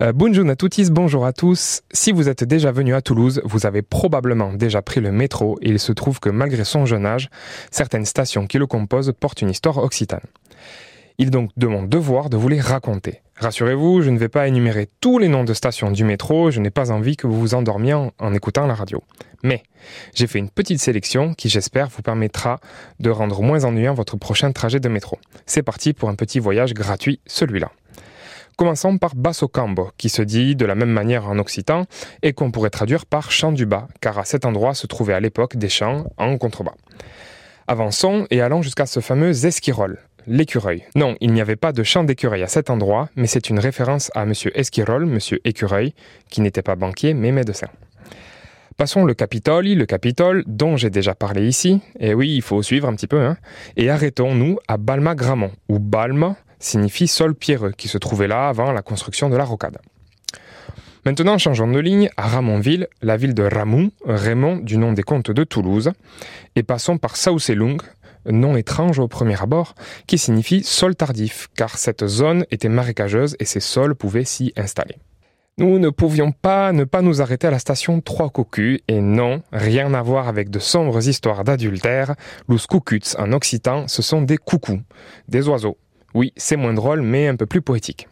Euh, bonjour à tous, bonjour à tous. Si vous êtes déjà venu à Toulouse, vous avez probablement déjà pris le métro et il se trouve que malgré son jeune âge, certaines stations qui le composent portent une histoire occitane. Il est donc de mon devoir de vous les raconter. Rassurez-vous, je ne vais pas énumérer tous les noms de stations du métro, je n'ai pas envie que vous vous endormiez en, en écoutant la radio. Mais j'ai fait une petite sélection qui j'espère vous permettra de rendre moins ennuyant votre prochain trajet de métro. C'est parti pour un petit voyage gratuit, celui-là. Commençons par Basso Cambo, qui se dit de la même manière en occitan et qu'on pourrait traduire par champ du bas, car à cet endroit se trouvaient à l'époque des champs en contrebas. Avançons et allons jusqu'à ce fameux esquirol, l'écureuil. Non, il n'y avait pas de champ d'écureuil à cet endroit, mais c'est une référence à monsieur Esquirol, monsieur écureuil, qui n'était pas banquier mais médecin. Passons le Capitole, le Capitole, dont j'ai déjà parlé ici, et oui, il faut suivre un petit peu, hein, et arrêtons-nous à Balma-Gramont, ou Balma, signifie sol pierreux, qui se trouvait là avant la construction de la rocade. Maintenant, changeons de ligne à Ramonville, la ville de Ramon, Raymond du nom des comtes de Toulouse, et passons par Saucelung, nom étrange au premier abord, qui signifie sol tardif, car cette zone était marécageuse et ces sols pouvaient s'y installer. Nous ne pouvions pas ne pas nous arrêter à la station Trois Cocus, et non, rien à voir avec de sombres histoires d'adultère, los en occitan, ce sont des coucous, des oiseaux, oui, c'est moins drôle, mais un peu plus poétique.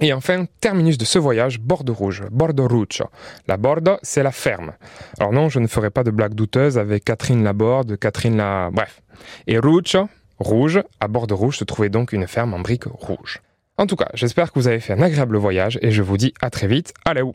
Et enfin, terminus de ce voyage, Bordeaux Rouge, Bordeaux Rouge. La Borde, c'est la ferme. Alors non, je ne ferai pas de blague douteuse avec Catherine Laborde, Catherine la... Bref. Et Rouge, rouge, à Bordeaux Rouge se trouvait donc une ferme en briques rouges. En tout cas, j'espère que vous avez fait un agréable voyage et je vous dis à très vite. Allez où